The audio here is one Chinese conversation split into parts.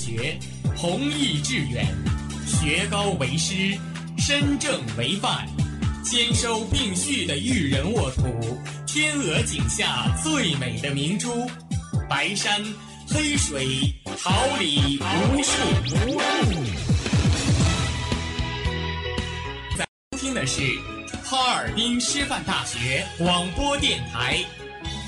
学，弘毅致远，学高为师，身正为范，兼收并蓄的育人沃土，天鹅颈下最美的明珠，白山黑水，桃李无数无。在听的是哈尔滨师范大学广播电台，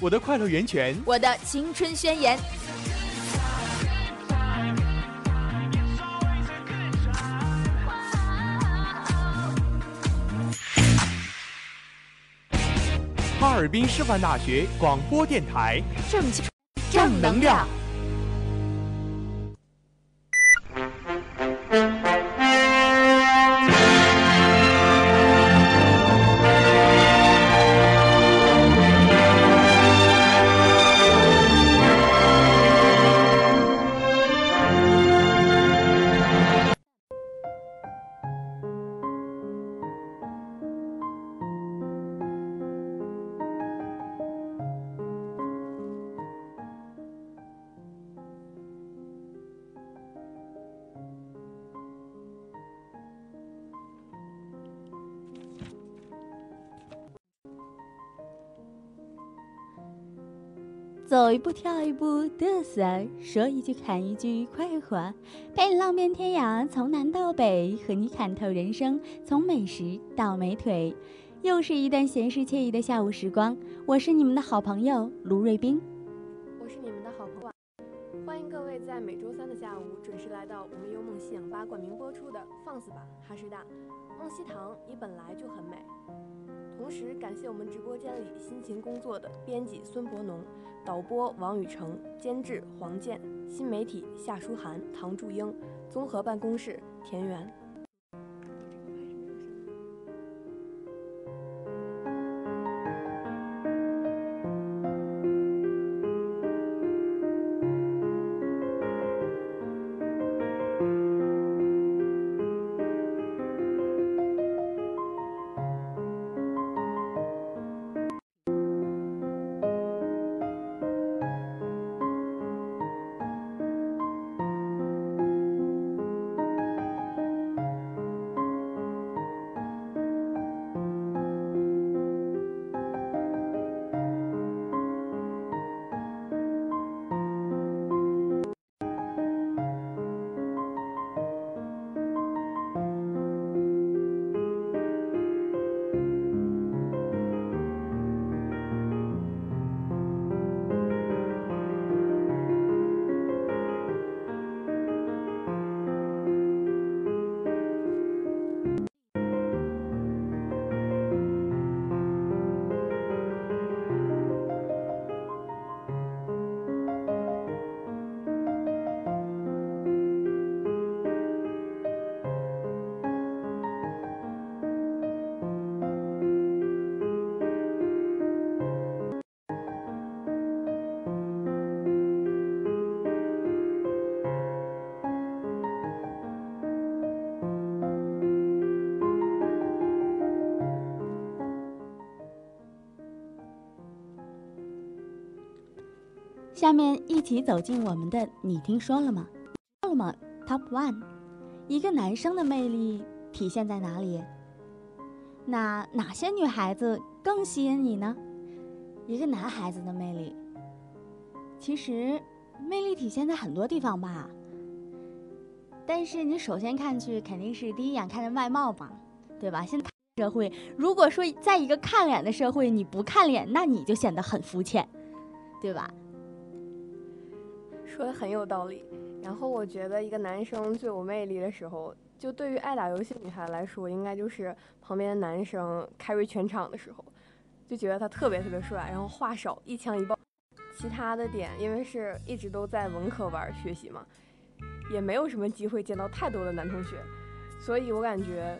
我的快乐源泉，我的青春宣言。哈尔滨师范大学广播电台，正正能量。走一步跳一步嘚瑟，说一句砍一句快活，陪你浪遍天涯，从南到北，和你看透人生，从美食到美腿。又是一段闲适惬意的下午时光，我是你们的好朋友卢瑞冰，我是你们的好朋友，欢迎各位在每周三的下午准时来到我们由梦溪氧吧冠名播出的《放肆吧哈师大》，梦溪堂你本来就很美。同时感谢我们直播间里辛勤工作的编辑孙博农。导播王宇成，监制黄健，新媒体夏书涵、唐祝英，综合办公室田园。下面一起走进我们的“你听说了吗？”说了吗？Top One，一个男生的魅力体现在哪里？那哪些女孩子更吸引你呢？一个男孩子的魅力，其实魅力体现在很多地方吧。但是你首先看去肯定是第一眼看着外貌嘛，对吧？现在社会，如果说在一个看脸的社会，你不看脸，那你就显得很肤浅，对吧？说的很有道理。然后我觉得一个男生最有魅力的时候，就对于爱打游戏女孩来说，应该就是旁边的男生 carry 全场的时候，就觉得他特别特别帅，然后话少，一枪一爆。其他的点，因为是一直都在文科班学习嘛，也没有什么机会见到太多的男同学，所以我感觉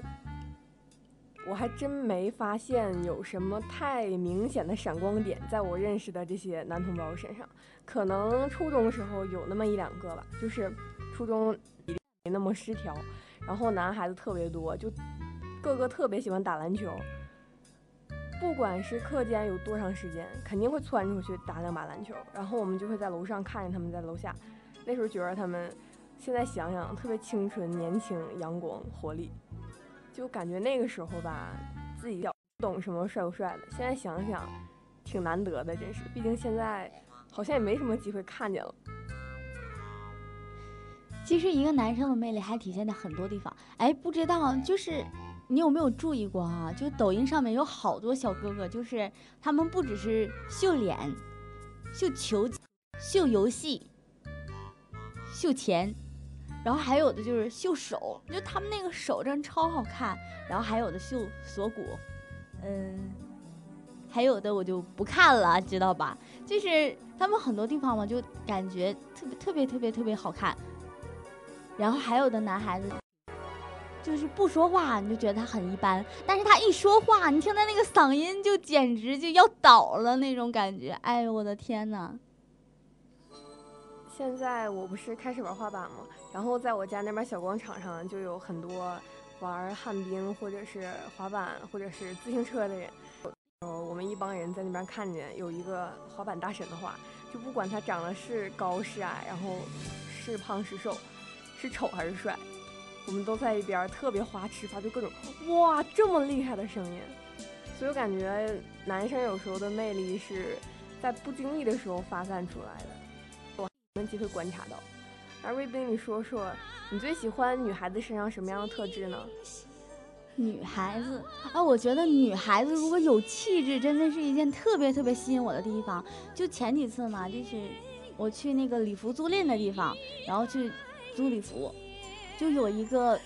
我还真没发现有什么太明显的闪光点，在我认识的这些男同胞身上。可能初中时候有那么一两个吧，就是初中没那么失调，然后男孩子特别多，就个个特别喜欢打篮球。不管是课间有多长时间，肯定会窜出去打两把篮球，然后我们就会在楼上看着他们在楼下。那时候觉得他们，现在想想特别清纯、年轻、阳光、活力，就感觉那个时候吧，自己不懂什么帅不帅的。现在想想，挺难得的，真是。毕竟现在好像也没什么机会看见了。其实一个男生的魅力还体现在很多地方。哎，不知道就是。你有没有注意过啊？就抖音上面有好多小哥哥，就是他们不只是秀脸、秀球、秀游戏、秀钱，然后还有的就是秀手，就他们那个手真超好看。然后还有的秀锁骨，嗯，还有的我就不看了，知道吧？就是他们很多地方嘛，就感觉特别特别特别特别好看。然后还有的男孩子。就是不说话，你就觉得他很一般；但是他一说话，你听他那个嗓音，就简直就要倒了那种感觉。哎呦，我的天哪！现在我不是开始玩滑板吗？然后在我家那边小广场上就有很多玩旱冰或者是滑板或者是自行车的人。呃，我们一帮人在那边看见有一个滑板大神的话，就不管他长得是高是矮，然后是胖是瘦，是丑还是帅。我们都在一边特别花痴，发出各种哇这么厉害的声音，所以我感觉男生有时候的魅力是在不经意的时候发散出来的，能机会观察到。那瑞斌，你说说你最喜欢女孩子身上什么样的特质呢？女孩子啊，我觉得女孩子如果有气质，真的是一件特别特别吸引我的地方。就前几次嘛，就是我去那个礼服租赁的地方，然后去租礼服。就有一个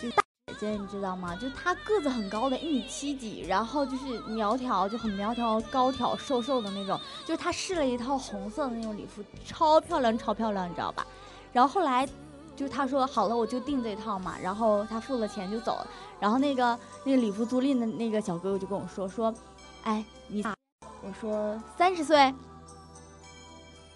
就大姐，你知道吗？就她个子很高的，一米七几，然后就是苗条，就很苗条、高挑、瘦瘦的那种。就是她试了一套红色的那种礼服，超漂亮，超漂亮，你知道吧？然后后来，就她说好了，我就订这套嘛。然后她付了钱就走了。然后那个那个礼服租赁的那个小哥哥就跟我说说，哎，你，我说三十岁。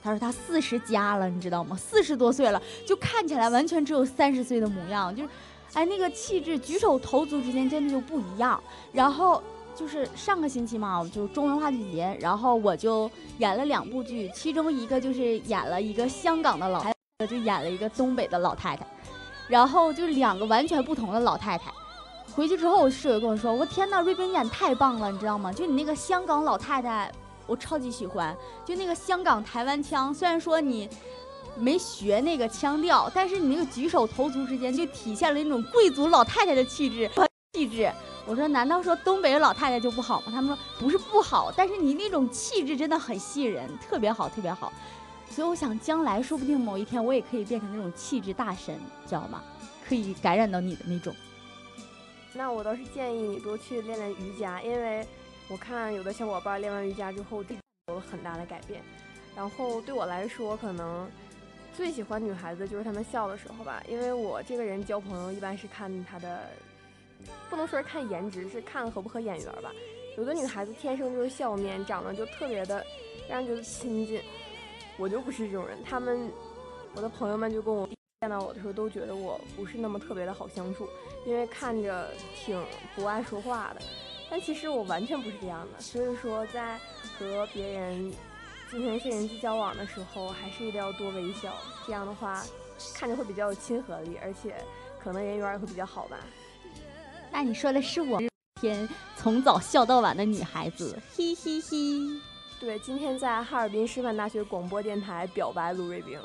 他说他四十加了，你知道吗？四十多岁了，就看起来完全只有三十岁的模样，就是，哎，那个气质，举手投足之间真的就不一样。然后就是上个星期嘛，就是中文话剧节，然后我就演了两部剧，其中一个就是演了一个香港的老太太，就演了一个东北的老太太，然后就两个完全不同的老太太。回去之后，我室友跟我说：“我天呐，瑞冰演太棒了，你知道吗？就你那个香港老太太。”我超级喜欢，就那个香港台湾腔，虽然说你没学那个腔调，但是你那个举手投足之间就体现了那种贵族老太太的气质气质。我说，难道说东北的老太太就不好吗？他们说不是不好，但是你那种气质真的很吸引人，特别好，特别好。所以我想，将来说不定某一天我也可以变成那种气质大神，知道吗？可以感染到你的那种。那我倒是建议你多去练练瑜伽，因为。我看有的小伙伴练完瑜伽之后，有了很大的改变。然后对我来说，可能最喜欢女孩子就是她们笑的时候吧，因为我这个人交朋友一般是看她的，不能说是看颜值，是看合不合眼缘吧。有的女孩子天生就是笑面，长得就特别的让人觉得亲近。我就不是这种人，他们我的朋友们就跟我见到我的时候都觉得我不是那么特别的好相处，因为看着挺不爱说话的。但其实我完全不是这样的，所以说在和别人进行一些人际交往的时候，还是一定要多微笑，这样的话看着会比较有亲和力，而且可能人缘也会比较好吧。那你说的是我天从早笑到晚的女孩子，嘿嘿嘿。对，今天在哈尔滨师范大学广播电台表白卢瑞冰。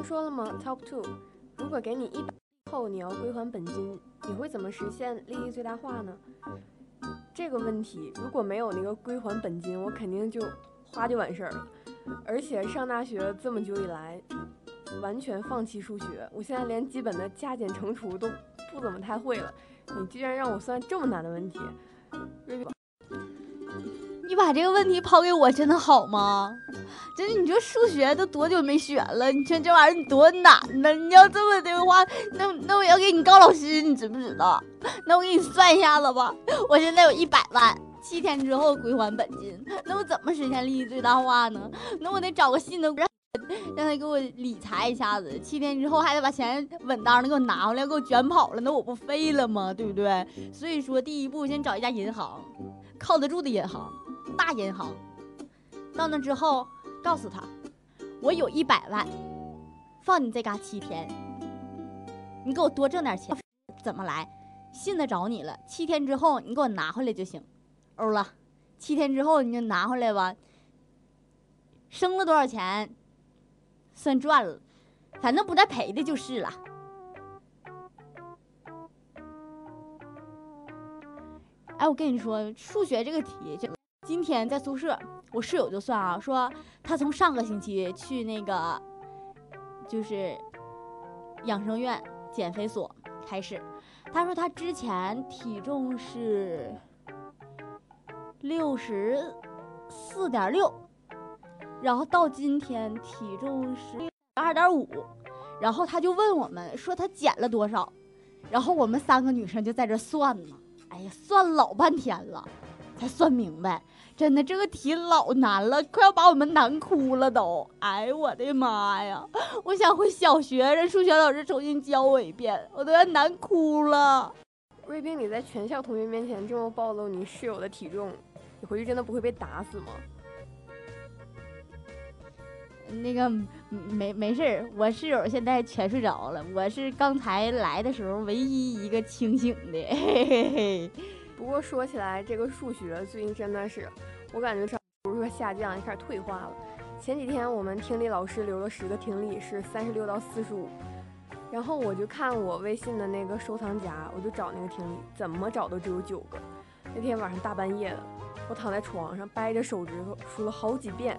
听说了吗？Top two，如果给你一百后你要归还本金，你会怎么实现利益最大化呢？这个问题如果没有那个归还本金，我肯定就花就完事儿了。而且上大学这么久以来，完全放弃数学，我现在连基本的加减乘除都不怎么太会了。你居然让我算这么难的问题，瑞，你把这个问题抛给我，真的好吗？真的，你这数学都多久没学了？你说这玩意儿多难呢？你要这么的话，那那我要给你告老师，你知不知道？那我给你算一下子吧。我现在有一百万，七天之后归还本金。那我怎么实现利益最大化呢？那我得找个信的让让他给我理财一下子，七天之后还得把钱稳当的给我拿回来，给我卷跑了，那我不废了吗？对不对？所以说，第一步先找一家银行，靠得住的银行，大银行。到那之后。告诉他，我有一百万，放你这嘎七天，你给我多挣点钱。怎么来？信得着你了。七天之后你给我拿回来就行。欧了，七天之后你就拿回来吧。生了多少钱，算赚了，反正不带赔的就是了。哎，我跟你说，数学这个题就。今天在宿舍，我室友就算啊，说他从上个星期去那个，就是养生院减肥所开始。他说他之前体重是六十四点六，然后到今天体重是二点五，然后他就问我们说他减了多少，然后我们三个女生就在这算呢，哎呀，算老半天了，才算明白。真的，这个题老难了，快要把我们难哭了都。哎，我的妈呀！我想回小学，让数学老师重新教我一遍，我都要难哭了。瑞冰，你在全校同学面前这么暴露你室友的体重，你回去真的不会被打死吗？那个没没事儿，我室友现在全睡着了，我是刚才来的时候唯一一个清醒的。嘿嘿嘿。不过说起来，这个数学最近真的是，我感觉不是说下降，也开始退化了。前几天我们听力老师留了十个听力，是三十六到四十五，然后我就看我微信的那个收藏夹，我就找那个听力，怎么找都只有九个。那天晚上大半夜的，我躺在床上掰着手指头数了好几遍，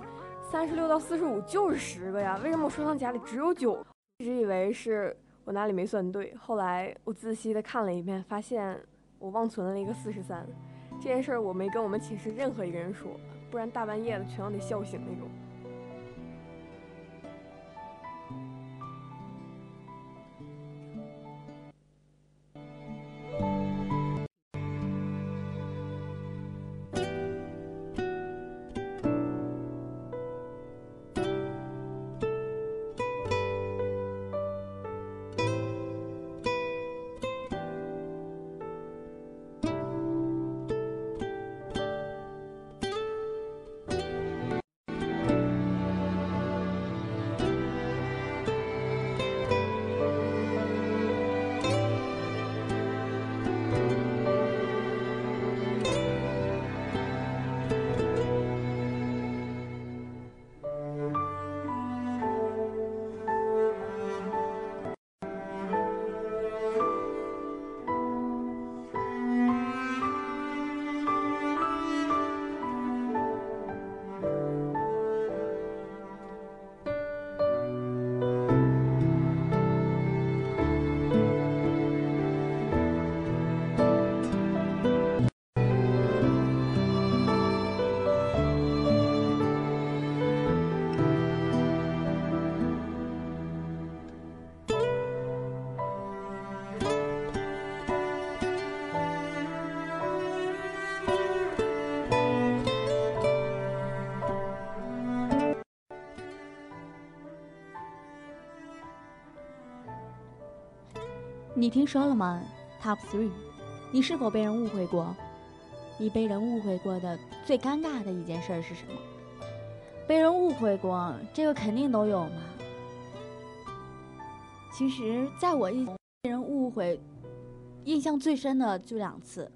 三十六到四十五就是十个呀，为什么我收藏夹里只有九？一直以为是我哪里没算对，后来我仔细的看了一遍，发现我忘存了一个四十三。这件事儿我没跟我们寝室任何一个人说，不然大半夜的全都得笑醒那种。你听说了吗？Top three，你是否被人误会过？你被人误会过的最尴尬的一件事是什么？被人误会过，这个肯定都有嘛。其实，在我印被人误会印象最深的就两次。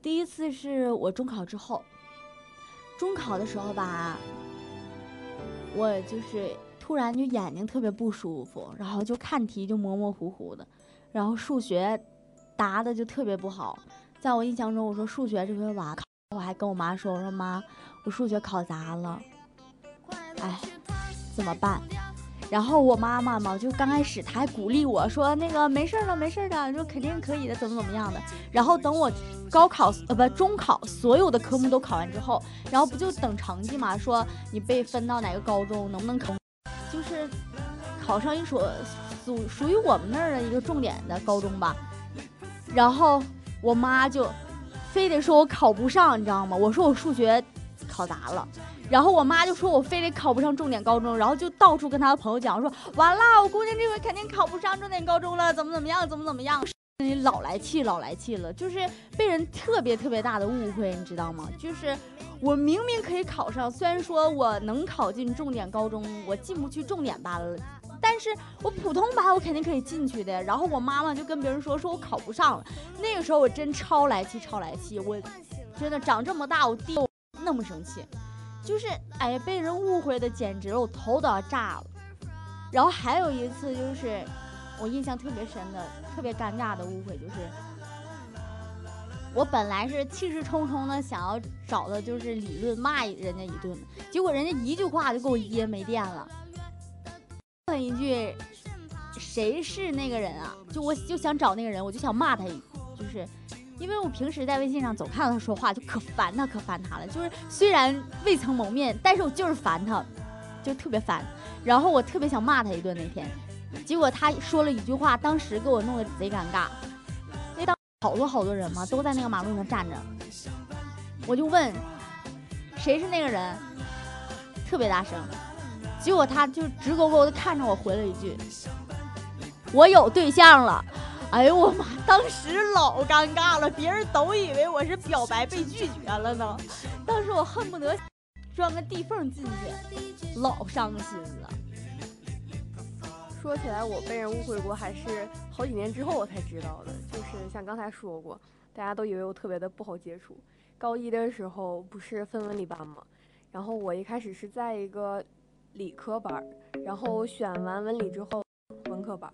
第一次是我中考之后，中考的时候吧，我就是突然就眼睛特别不舒服，然后就看题就模模糊糊的。然后数学答的就特别不好，在我印象中，我说数学这回完，我还跟我妈说，我说妈，我数学考砸了，哎，怎么办？然后我妈妈嘛，就刚开始她还鼓励我说，那个没事的，没事的，说肯定可以的，怎么怎么样的。然后等我高考呃不中考所有的科目都考完之后，然后不就等成绩嘛，说你被分到哪个高中，能不能考，就是考上一所。属属于我们那儿的一个重点的高中吧，然后我妈就非得说我考不上，你知道吗？我说我数学考砸了，然后我妈就说我非得考不上重点高中，然后就到处跟她的朋友讲说，完了，我姑娘这回肯定考不上重点高中了，怎么怎么样，怎么怎么样，老来气，老来气了，就是被人特别特别大的误会，你知道吗？就是我明明可以考上，虽然说我能考进重点高中，我进不去重点班了。但是我普通班我肯定可以进去的，然后我妈妈就跟别人说说我考不上了，那个时候我真超来气超来气，我真的长这么大我爹那么生气，就是哎被人误会的简直我头都要炸了。然后还有一次就是我印象特别深的特别尴尬的误会就是，我本来是气势冲冲的想要找的就是理论骂人家一顿，结果人家一句话就给我噎没电了。问一句，谁是那个人啊？就我就想找那个人，我就想骂他，就是因为我平时在微信上总看到他说话，就可烦他，可烦他了。就是虽然未曾谋面，但是我就是烦他，就特别烦。然后我特别想骂他一顿那天，结果他说了一句话，当时给我弄得贼尴尬。那当好多好多人嘛，都在那个马路上站着，我就问，谁是那个人？特别大声。结果他就直勾勾的看着我，回了一句：“我有对象了。”哎呦我妈，当时老尴尬了，别人都以为我是表白被拒绝了呢。当时我恨不得钻个地缝进去，老伤心了。说起来，我被人误会过，还是好几年之后我才知道的。就是像刚才说过，大家都以为我特别的不好接触。高一的时候不是分文理班吗？然后我一开始是在一个。理科班，然后选完文理之后，文科班，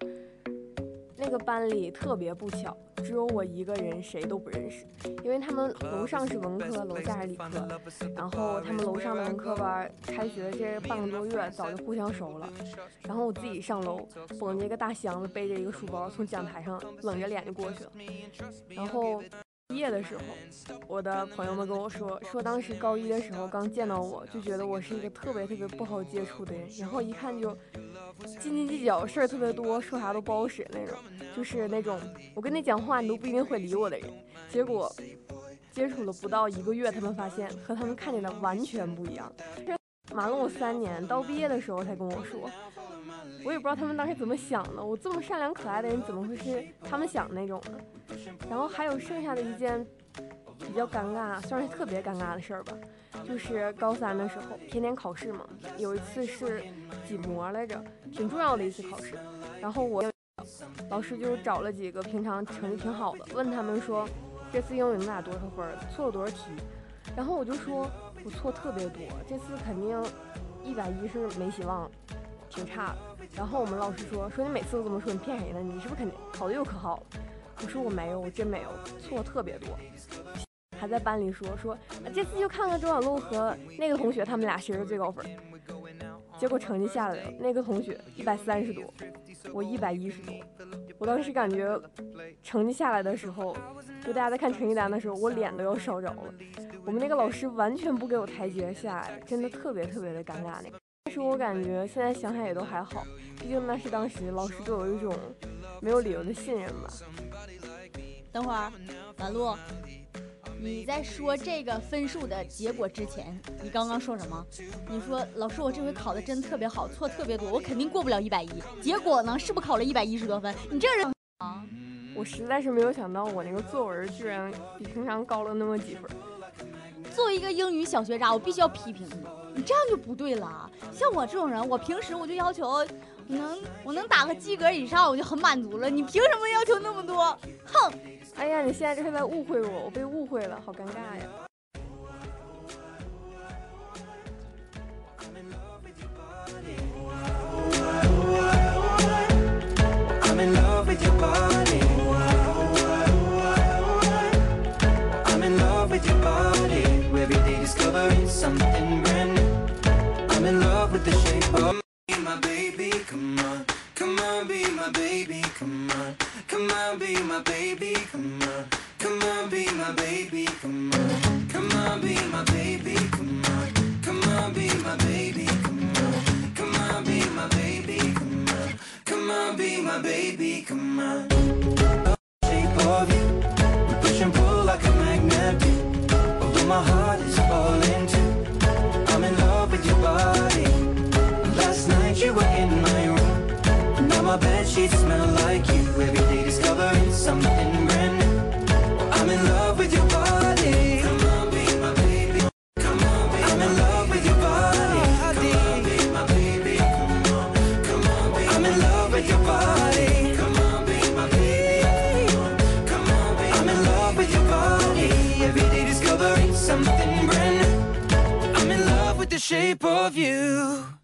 那个班里特别不巧，只有我一个人谁都不认识，因为他们楼上是文科，楼下是理科，然后他们楼上的文科班开学这半个多月早就互相熟了，然后我自己上楼捧着一个大箱子，背着一个书包从讲台上冷着脸就过去了，然后。毕业的时候，我的朋友们跟我说，说当时高一的时候刚见到我就觉得我是一个特别特别不好接触的人，然后一看就斤斤计较，事儿特别多，说啥都不好使那种，就是那种我跟你讲话你都不一定会理我的人。结果接触了不到一个月，他们发现和他们看见的完全不一样，瞒了我三年，到毕业的时候才跟我说。我也不知道他们当时怎么想的，我这么善良可爱的人，怎么会是他们想那种呢？然后还有剩下的一件比较尴尬，算是特别尴尬的事儿吧，就是高三的时候，天天考试嘛，有一次是几模来着，挺重要的一次考试。然后我老师就找了几个平常成绩挺好的，问他们说这次英语能打多少分，错了多少题。然后我就说我错特别多，这次肯定一百一是没希望，挺差的。然后我们老师说说你每次都这么说，你骗谁呢？你是不是肯定考的又可好了？我说我没有，我真没有，错特别多。还在班里说说，这次就看看周小璐和那个同学他们俩谁是最高分。结果成绩下来了，那个同学一百三十多，我一百一十多。我当时感觉成绩下来的时候，就大家在看成绩单的时候，我脸都要烧着了。我们那个老师完全不给我台阶下，真的特别特别的尴尬那个。但是我感觉现在想想也都还好，毕竟那是当时老师对我一种没有理由的信任吧。等会儿，马璐，你在说这个分数的结果之前，你刚刚说什么？你说老师，我这回考的真特别好，错特别多，我肯定过不了一百一。结果呢，是不考了一百一十多分？你这人啊！我实在是没有想到，我那个作文居然比平常高了那么几分。作为一个英语小学渣，我必须要批评你。你这样就不对了。像我这种人，我平时我就要求能我能打个及格以上，我就很满足了。你凭什么要求那么多？哼！哎呀，你现在这是在误会我，我被误会了，好尴尬呀。On, be my baby, come on, come on, be my baby, come on, come on, be my baby, come on, come on, be my baby, come on, come on, be my baby, come on, come on, be my baby, come on. Shape of you, push and pull like a magnet. Although my heart is falling too, I'm in love with your body. Last night you were in my room Now my bed sheets smell like you Every something I'm in love with your body. Come on, be my baby. Come on, be I'm in love with your body. Come on, be my baby. Come on, I'm in love with your body. Come on, be my baby. Come on, be I'm in love with your body. Every day discovering something brand new. I'm in love with the shape of you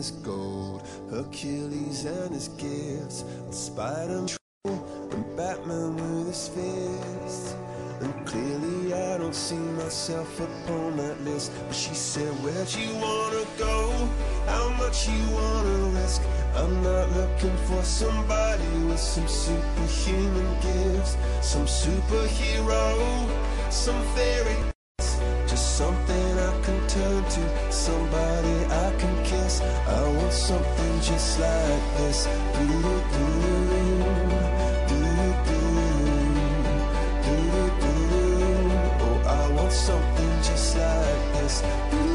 his gold, Hercules and his gifts, Spider-Man and Batman with his fists. And clearly I don't see myself upon that list But she said, where'd you wanna go? How much you wanna risk? I'm not looking for somebody with some superhuman gifts Some superhero some fairy Just something I can turn to Somebody I want something just like this. Do do do do do do. Oh, I want something just like this.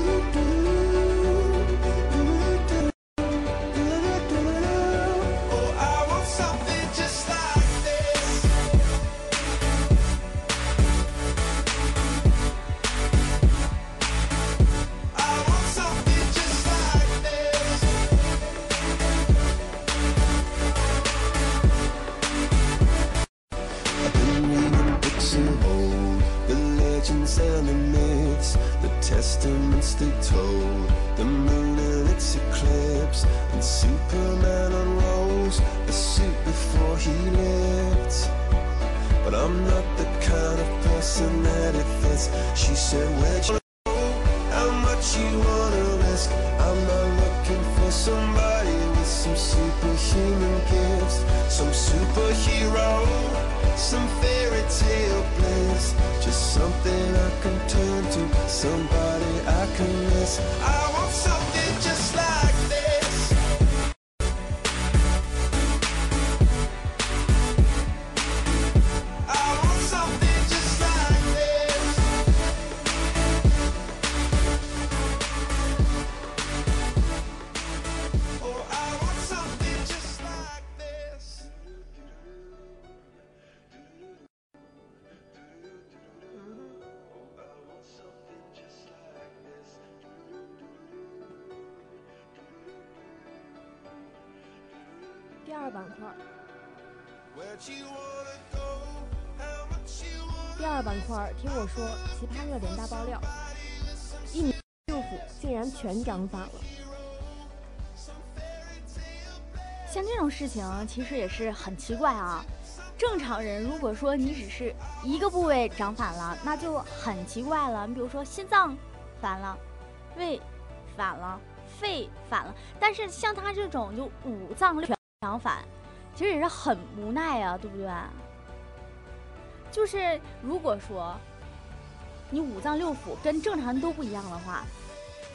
听我说，奇葩热点大爆料，一米六五竟然全长反了。像这种事情其实也是很奇怪啊。正常人如果说你只是一个部位长反了，那就很奇怪了。你比如说心脏反了，胃反了，肺反了，但是像他这种就五脏六全反，其实也是很无奈啊，对不对？就是如果说你五脏六腑跟正常人都不一样的话，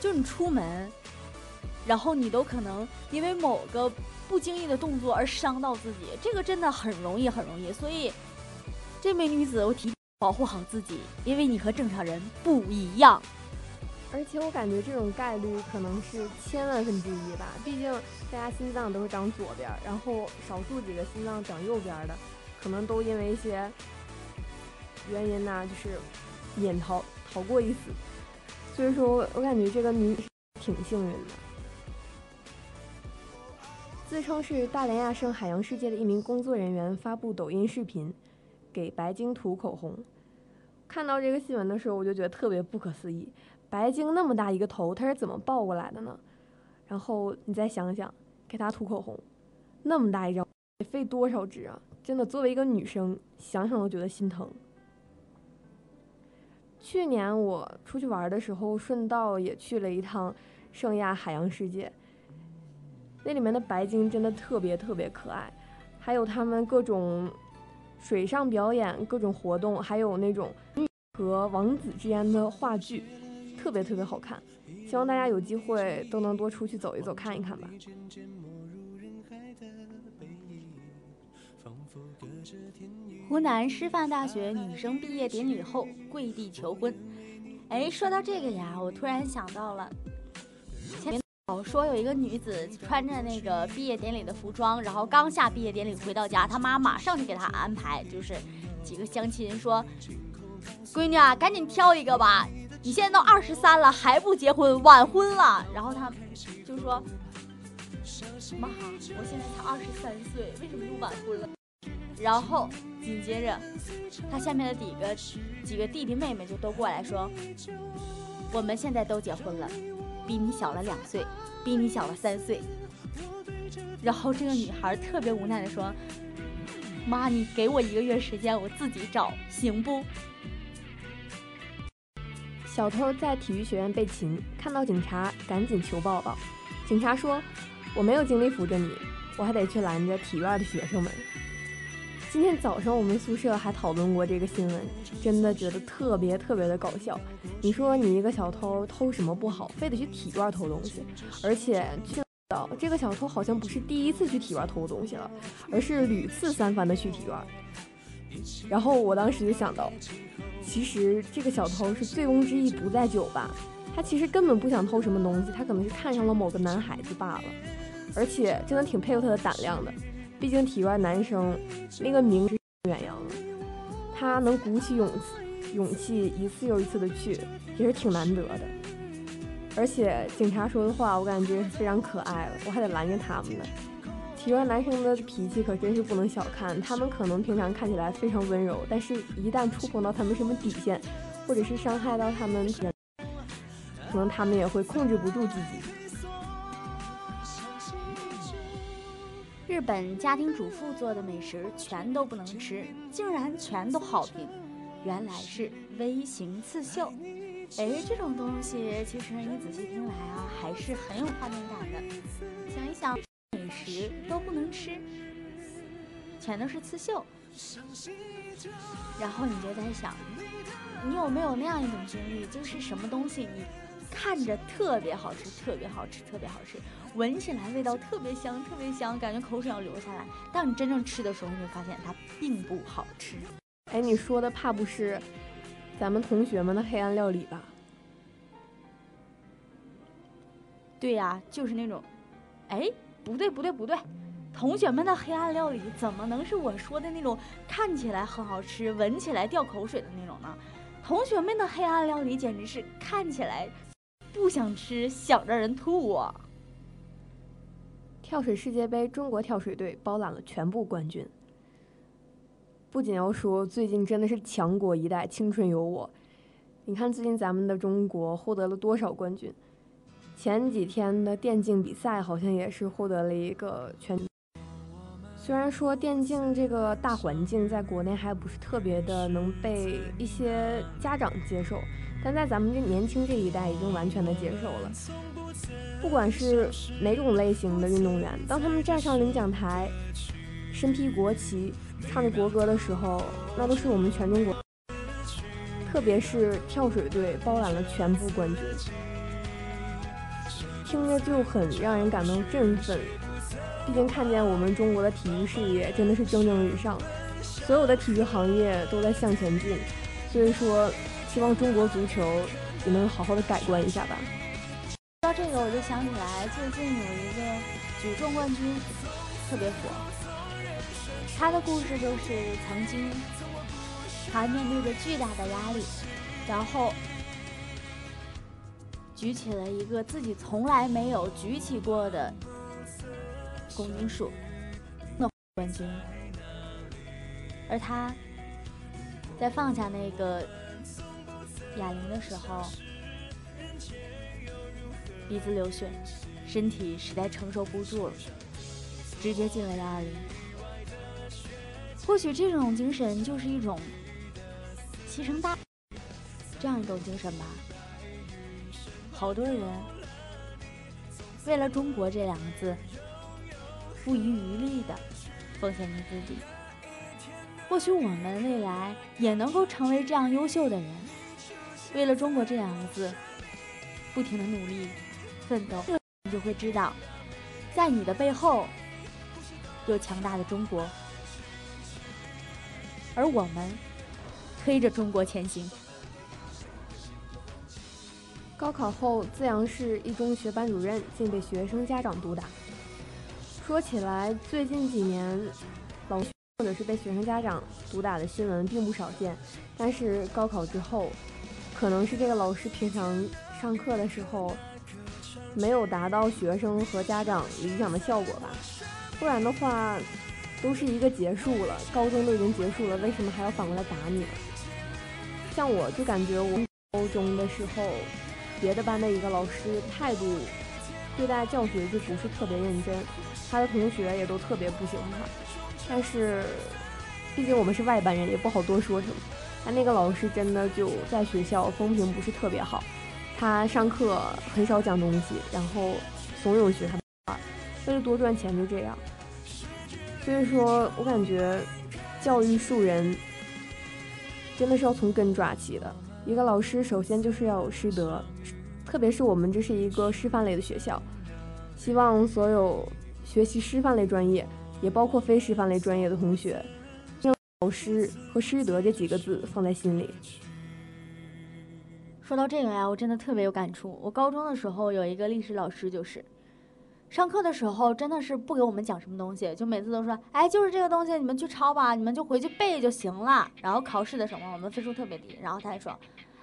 就你出门，然后你都可能因为某个不经意的动作而伤到自己，这个真的很容易，很容易。所以，这位女子，我提保护好自己，因为你和正常人不一样。而且我感觉这种概率可能是千万分之一吧，毕竟大家心脏都是长左边，然后少数几个心脏长右边的，可能都因为一些原因呢、就是免逃逃过一死。所以说我感觉这个女挺幸运的。自称是大连亚盛海洋世界的一名工作人员发布抖音视频，给白鲸涂口红。看到这个新闻的时候，我就觉得特别不可思议。白鲸那么大一个头，它是怎么抱过来的呢？然后你再想想，给它涂口红，那么大一张，得费多少纸啊！真的，作为一个女生，想想都觉得心疼。去年我出去玩的时候，顺道也去了一趟圣亚海洋世界，那里面的白鲸真的特别特别可爱，还有他们各种水上表演、各种活动，还有那种和王子之间的话剧。特别特别好看，希望大家有机会都能多出去走一走，看一看吧。湖南师范大学女生毕业典礼后跪地求婚。哎，说到这个呀，我突然想到了，前面说有一个女子穿着那个毕业典礼的服装，然后刚下毕业典礼回到家，她妈马上就给她安排，就是几个相亲说：“闺女啊，赶紧挑一个吧，你现在都二十三了还不结婚，晚婚了。”然后她就说：“妈，我现在才二十三岁，为什么就晚婚了？”然后紧接着，他下面的几个几个弟弟妹妹就都过来说：“我们现在都结婚了，比你小了两岁，比你小了三岁。”然后这个女孩特别无奈的说：“妈，你给我一个月时间，我自己找，行不？”小偷在体育学院被擒，看到警察赶紧求抱抱。警察说：“我没有精力扶着你，我还得去拦着体院的学生们。”今天早上我们宿舍还讨论过这个新闻，真的觉得特别特别的搞笑。你说你一个小偷偷什么不好，非得去体院偷东西？而且，这个小偷好像不是第一次去体院偷东西了，而是屡次三番的去体院。然后我当时就想到，其实这个小偷是醉翁之意不在酒吧，他其实根本不想偷什么东西，他可能是看上了某个男孩子罢了。而且真的挺佩服他的胆量的。毕竟体外男生那个名是远扬了，他能鼓起勇气，勇气一次又一次的去，也是挺难得的。而且警察说的话，我感觉是非常可爱了，我还得拦着他们呢。体外男生的脾气可真是不能小看，他们可能平常看起来非常温柔，但是一旦触碰到他们什么底线，或者是伤害到他们，可能他们也会控制不住自己。日本家庭主妇做的美食全都不能吃，竟然全都好评，原来是微型刺绣。哎，这种东西其实你仔细听来啊，还是很有画面感的。想一想，美食都不能吃，全都是刺绣，然后你就在想，你有没有那样一种经历，就是什么东西你看着特别好吃，特别好吃，特别好吃，闻起来味道特别香，特别香，感觉口水要流下来。当你真正吃的时候，你会发现它并不好吃。哎，你说的怕不是咱们同学们的黑暗料理吧？对呀，就是那种，哎，不对不对不对，同学们的黑暗料理怎么能是我说的那种看起来很好吃、闻起来掉口水的那种呢？同学们的黑暗料理简直是看起来不想吃，想让人吐啊！跳水世界杯，中国跳水队包揽了全部冠军。不仅要说最近真的是强国一代，青春有我。你看最近咱们的中国获得了多少冠军？前几天的电竞比赛好像也是获得了一个全。虽然说电竞这个大环境在国内还不是特别的能被一些家长接受，但在咱们这年轻这一代已经完全的接受了。不管是哪种类型的运动员，当他们站上领奖台，身披国旗，唱着国歌的时候，那都是我们全中国。特别是跳水队包揽了全部冠军。听着就很让人感到振奋，毕竟看见我们中国的体育事业真的是蒸蒸日上，所有的体育行业都在向前进，所以说希望中国足球也能好好的改观一下吧。说到这个，我就想起来最近有一个举重冠军特别火，他的故事就是曾经他面对着巨大的压力，然后。举起了一个自己从来没有举起过的公斤数，那冠军。而他在放下那个哑铃的时候，鼻子流血，身体实在承受不住了，直接进了幺二零。或许这种精神就是一种牺牲大这样一种精神吧。好多人为了“中国”这两个字，不遗余力的奉献着自己。或许我们未来也能够成为这样优秀的人，为了“中国”这两个字，不停的努力奋斗，你就会知道，在你的背后有强大的中国，而我们推着中国前行。高考后，资阳市一中学班主任竟被学生家长毒打。说起来，最近几年老师或者是被学生家长毒打的新闻并不少见。但是高考之后，可能是这个老师平常上课的时候没有达到学生和家长理想的效果吧？不然的话，都是一个结束了，高中都已经结束了，为什么还要反过来打你？像我就感觉我高中的时候。别的班的一个老师态度对待教学就不是特别认真，他的同学也都特别不喜欢他。但是，毕竟我们是外班人，也不好多说什么。但那个老师真的就在学校风评不是特别好，他上课很少讲东西，然后怂恿学生玩，为了多赚钱就这样。所以说我感觉教育树人真的是要从根抓起的。一个老师首先就是要有师德，特别是我们这是一个师范类的学校，希望所有学习师范类专业，也包括非师范类专业的同学，老师和师德这几个字放在心里。说到这个呀，我真的特别有感触。我高中的时候有一个历史老师，就是上课的时候真的是不给我们讲什么东西，就每次都说，哎，就是这个东西，你们去抄吧，你们就回去背就行了。然后考试的时候，我们分数特别低，然后他还说。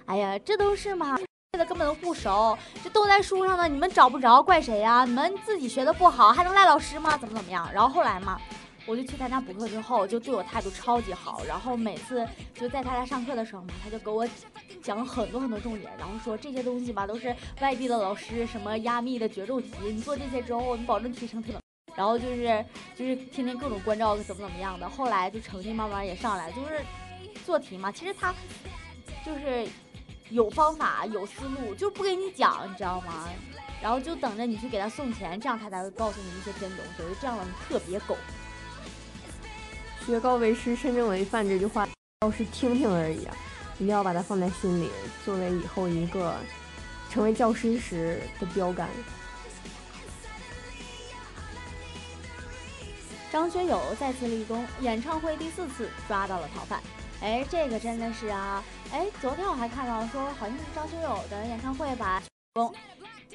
哎呀，这都是嘛，背的根本都不熟，这都在书上呢，你们找不着，怪谁呀？你们自己学的不好，还能赖老师吗？怎么怎么样？然后后来嘛，我就去他家补课之后，就对我态度超级好。然后每次就在他家上课的时候嘛，他就给我讲很多很多重点，然后说这些东西吧都是外地的老师什么压密的绝咒题，你做这些之后，你保证提升特。然后就是就是天天各种关照怎么怎么样的。后来就成绩慢慢也上来，就是做题嘛，其实他就是有方法有思路，就不给你讲，你知道吗？然后就等着你去给他送钱，这样他才会告诉你一些真东西。我觉得这样的人特别狗。学高为师，身正为范这句话，要是听听而已啊，一定要把它放在心里，作为以后一个成为教师时的标杆。张学友再次立功，演唱会第四次抓到了逃犯。哎，这个真的是啊！哎，昨天我还看到说，好像是张学友的演唱会吧，功。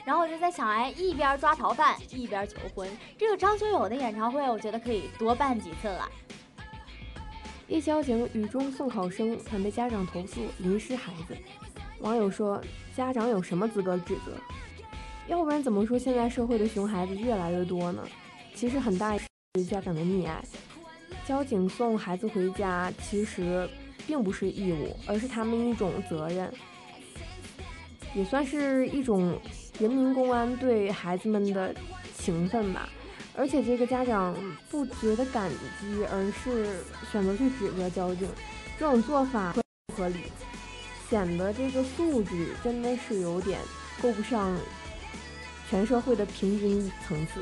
然后我就在想，哎，一边抓逃犯，一边求婚，这个张学友的演唱会，我觉得可以多办几次了。一交警雨中送考生，曾被家长投诉淋湿孩子。网友说，家长有什么资格指责？要不然怎么说现在社会的熊孩子越来越多呢？其实很大是家长的溺爱。交警送孩子回家，其实并不是义务，而是他们一种责任，也算是一种。人民公安对孩子们的情分吧，而且这个家长不觉得感激，而是选择去指责交警，这种做法不合理，显得这个素质真的是有点够不上全社会的平均层次。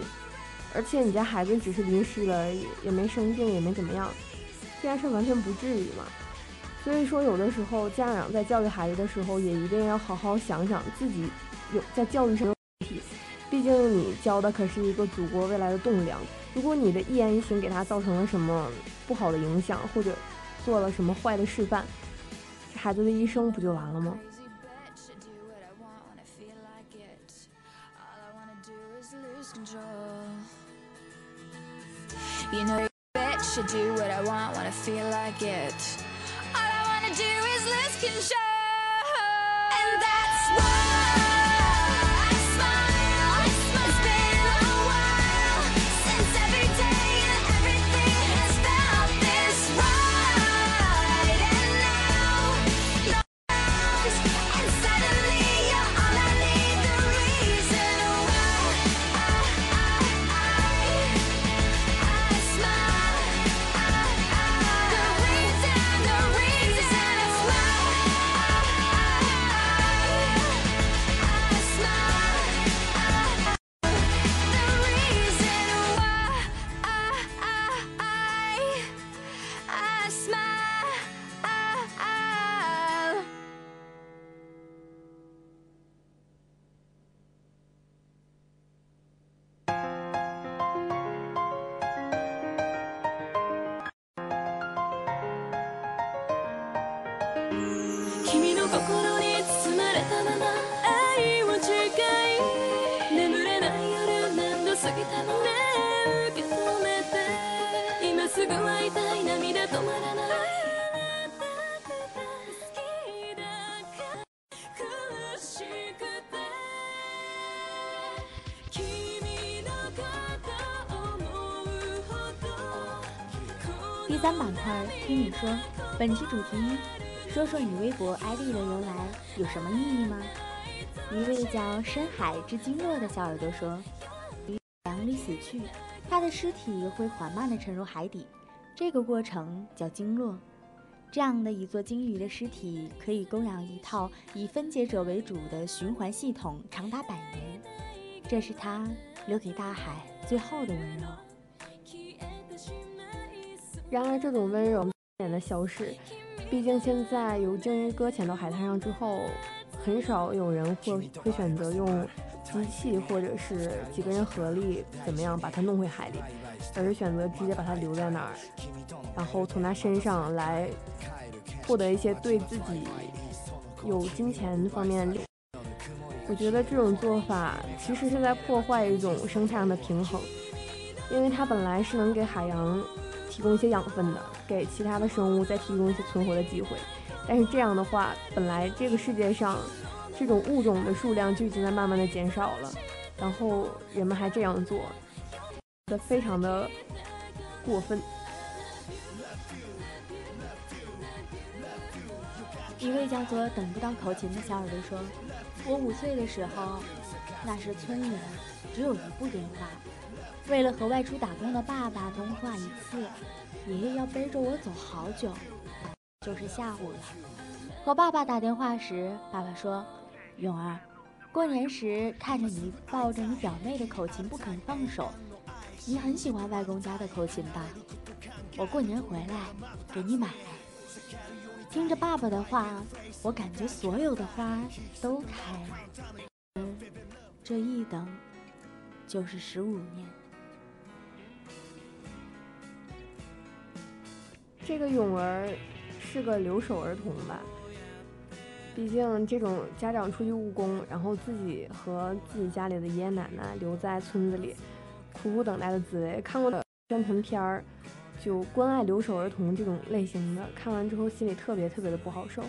而且你家孩子只是淋湿了而已，也没生病，也没怎么样，这件事完全不至于嘛。所以说，有的时候家长在教育孩子的时候，也一定要好好想想自己。有在教育上的问题，毕竟你教的可是一个祖国未来的栋梁。如果你的一言一行给他造成了什么不好的影响，或者做了什么坏的示范，这孩子的一生不就完了吗？说，本期主题，说说你微博 ID 的由来有什么意义吗？一位叫深海之鲸落的小耳朵说，海里死去，他的尸体会缓慢地沉入海底，这个过程叫鲸落。这样的一座鲸鱼的尸体可以供养一套以分解者为主的循环系统，长达百年。这是他留给大海最后的温柔。然而，这种温柔的消失。毕竟，现在有鲸鱼搁浅到海滩上之后，很少有人会会选择用机器或者是几个人合力怎么样把它弄回海里，而是选择直接把它留在那儿，然后从它身上来获得一些对自己有金钱方面。我觉得这种做法其实是在破坏一种生态上的平衡，因为它本来是能给海洋。提供一些养分的，给其他的生物再提供一些存活的机会。但是这样的话，本来这个世界上这种物种的数量就已经在慢慢的减少了，然后人们还这样做，的非常的过分。一位叫做“等不到口琴”的小耳朵说：“我五岁的时候，那时村里只有一部电话，为了和外出打工的爸爸通话一次，爷爷要背着我走好久，就是下午了。和爸爸打电话时，爸爸说：‘勇儿，过年时看着你抱着你表妹的口琴不肯放手，你很喜欢外公家的口琴吧？我过年回来给你买。’”听着爸爸的话，我感觉所有的花都开了。这一等就是十五年。这个勇儿是个留守儿童吧？毕竟这种家长出去务工，然后自己和自己家里的爷爷奶奶留在村子里，苦苦等待的滋味。看过的宣传片儿。就关爱留守儿童这种类型的，看完之后心里特别特别的不好受。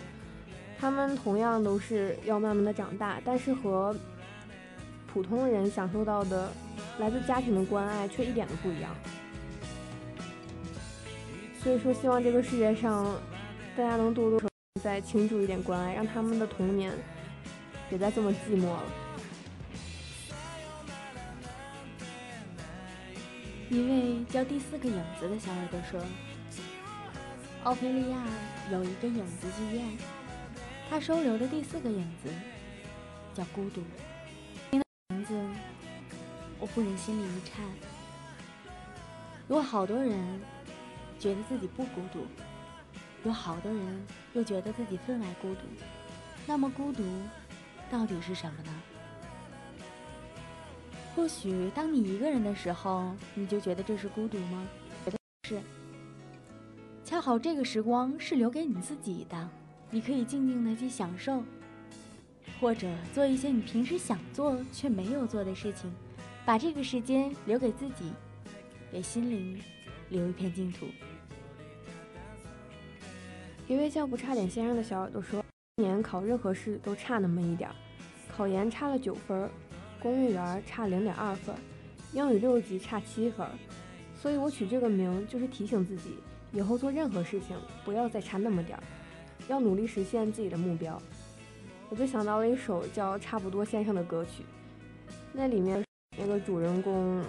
他们同样都是要慢慢的长大，但是和普通人享受到的来自家庭的关爱却一点都不一样。所以说，希望这个世界上大家能多多再倾注一点关爱，让他们的童年别再这么寂寞了。一位叫第四个影子的小耳朵说：“奥菲利亚有一个影子剧院，他收留的第四个影子叫孤独。听到名字，我忽然心里一颤。有好多人觉得自己不孤独，有好多人又觉得自己分外孤独。那么孤独到底是什么呢？”或许当你一个人的时候，你就觉得这是孤独吗？觉得是。恰好这个时光是留给你自己的，你可以静静的去享受，或者做一些你平时想做却没有做的事情，把这个时间留给自己，给心灵留一片净土。一位叫不差点先生的小耳朵说：“今年考任何试都差那么一点儿，考研差了九分。”公务员差零点二分，英语六级差七分，所以我取这个名就是提醒自己，以后做任何事情不要再差那么点儿，要努力实现自己的目标。我就想到了一首叫《差不多先生》的歌曲，那里面那个主人公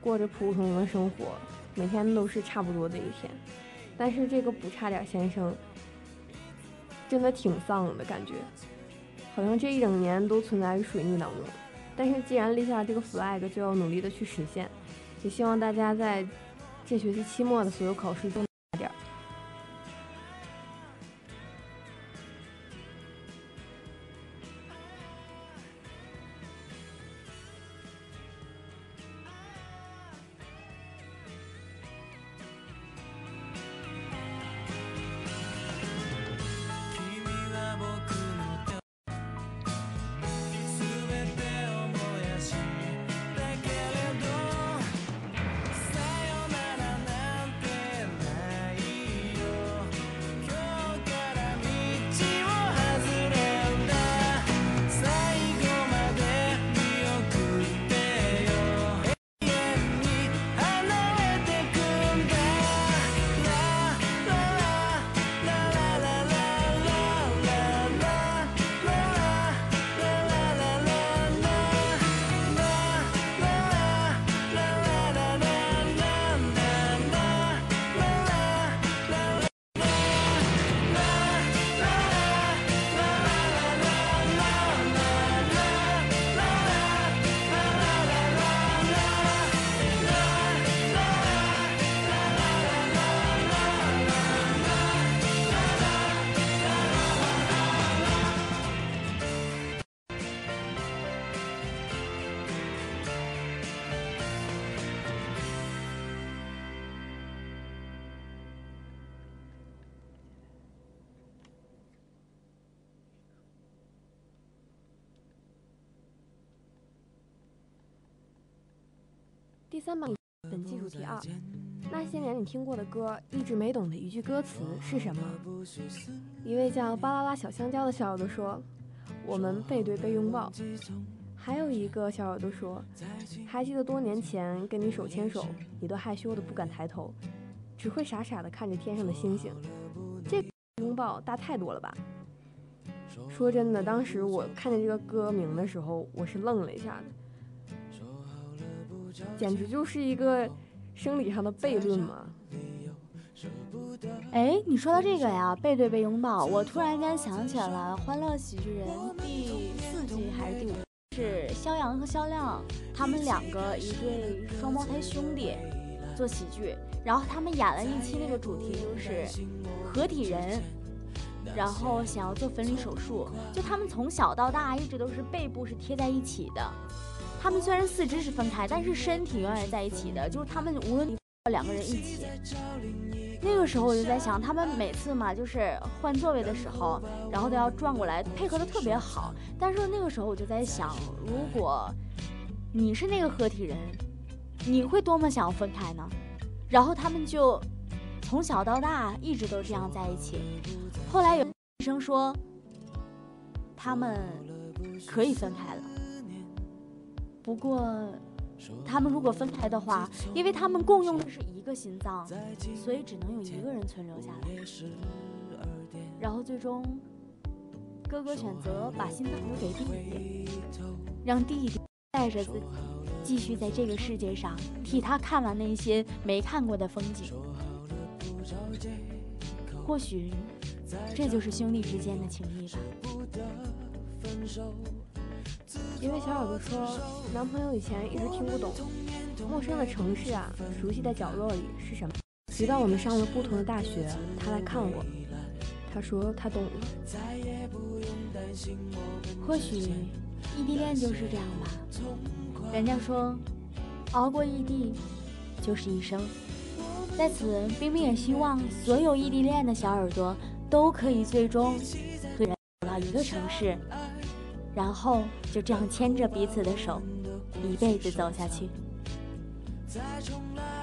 过着普普通通的生活，每天都是差不多的一天，但是这个不差点先生真的挺丧的感觉，好像这一整年都存在于水逆当中。但是既然立下这个 flag，就要努力的去实现。也希望大家在这学期期末的所有考试都。第三版本期主题二，那些年你听过的歌，一直没懂的一句歌词是什么？一位叫巴啦啦小香蕉的小耳朵说：“我们背对背拥抱。”还有一个小耳朵说，还记得多年前跟你手牵手，你都害羞的不敢抬头，只会傻傻的看着天上的星星。这拥抱大太多了吧？说真的，当时我看见这个歌名的时候，我是愣了一下的，简直就是一个生理上的悖论嘛。哎，你说到这个呀，背对背拥抱，我突然间想起了，《欢乐喜剧人》第四季还是第五，是肖阳和肖亮他们两个一对双胞胎兄弟做喜剧，然后他们演了一期，那个主题就是合体人，然后想要做分离手术，就他们从小到大一直都是背部是贴在一起的，他们虽然四肢是分开，但是身体永远在一起的，就是他们无论两个人一起。那个时候我就在想，他们每次嘛，就是换座位的时候，然后都要转过来，配合的特别好。但是那个时候我就在想，如果你是那个合体人，你会多么想要分开呢？然后他们就从小到大一直都这样在一起。后来有医生说，他们可以分开了，不过。他们如果分开的话，因为他们共用的是一个心脏，所以只能有一个人存留下来。然后最终，哥哥选择把心脏留给弟弟，让弟弟带着自己继续在这个世界上替他看完那些没看过的风景。或许，这就是兄弟之间的情谊吧。一位小耳朵说，男朋友以前一直听不懂陌生的城市啊，熟悉的角落里是什么。直到我们上了不同的大学，他来看我，他说他懂了。或许异地恋就是这样吧。人家说，熬过异地就是一生。在此，冰冰也希望所有异地恋的小耳朵都可以最终和人走到一个城市。然后就这样牵着彼此的手，一辈子走下去。再重来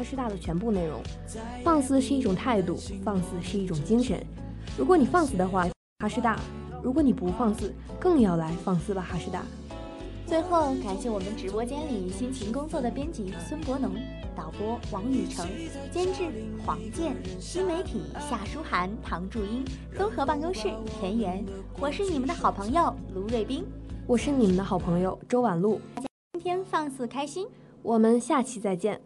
哈师大”的全部内容。放肆是一种态度，放肆是一种精神。如果你放肆的话，哈师大；如果你不放肆，更要来放肆吧哈师大。最后，感谢我们直播间里辛勤工作的编辑孙博农、导播王宇成、监制黄健、新媒体夏书涵、唐祝英、综合办公室田园。我是你们的好朋友卢瑞斌，我是你们的好朋友周婉露。今天放肆开心，我们下期再见。